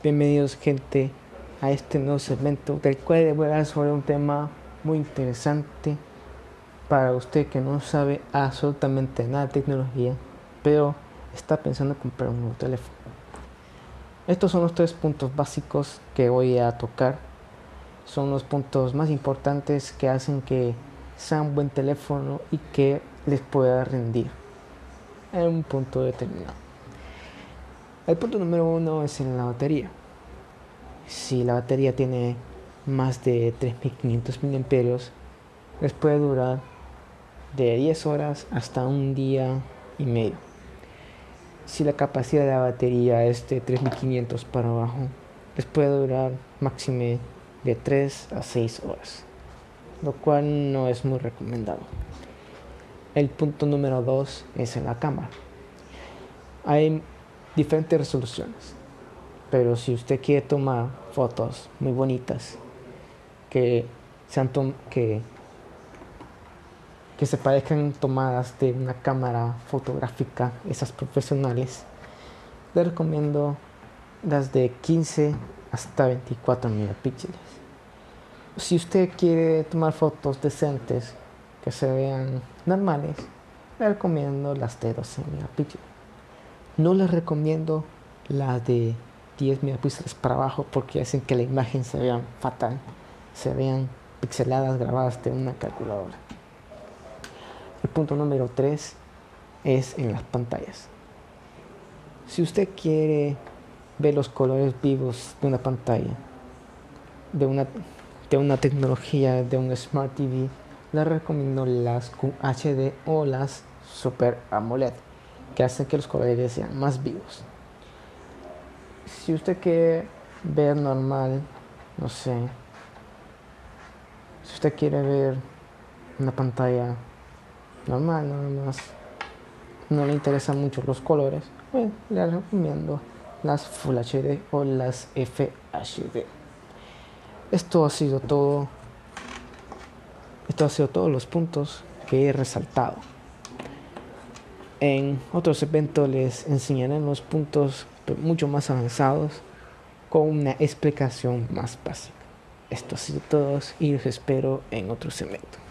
Bienvenidos gente a este nuevo segmento del cual les voy a hablar sobre un tema muy interesante para usted que no sabe absolutamente nada de tecnología, pero está pensando en comprar un nuevo teléfono. Estos son los tres puntos básicos que voy a tocar. Son los puntos más importantes que hacen que sea un buen teléfono y que les pueda rendir en un punto determinado. El punto número uno es en la batería. Si la batería tiene más de 3500 mAh, les puede durar de 10 horas hasta un día y medio. Si la capacidad de la batería es de 3500 para abajo, les puede durar máximo de 3 a 6 horas, lo cual no es muy recomendado. El punto número 2 es en la cámara. Hay diferentes resoluciones. Pero si usted quiere tomar fotos muy bonitas, que, sean que, que se parezcan tomadas de una cámara fotográfica, esas profesionales, le recomiendo las de 15 hasta 24 megapíxeles. Si usted quiere tomar fotos decentes, que se vean normales, le recomiendo las de 12 megapíxeles. No les recomiendo las de 10 megapíxeles para abajo porque hacen que la imagen se vea fatal, se vean pixeladas grabadas de una calculadora. El punto número 3 es en las pantallas. Si usted quiere ver los colores vivos de una pantalla, de una, de una tecnología, de un Smart TV, le recomiendo las QHD o las Super AMOLED que hacen que los colores sean más vivos. Si usted quiere ver normal, no sé, si usted quiere ver una pantalla normal, nada más, no le interesan mucho los colores, bueno, le recomiendo las Full HD o las FHD. Esto ha sido todo. Esto ha sido todos los puntos que he resaltado. En otros eventos les enseñaré los puntos mucho más avanzados con una explicación más básica. Esto ha sido todo y los espero en otro segmento.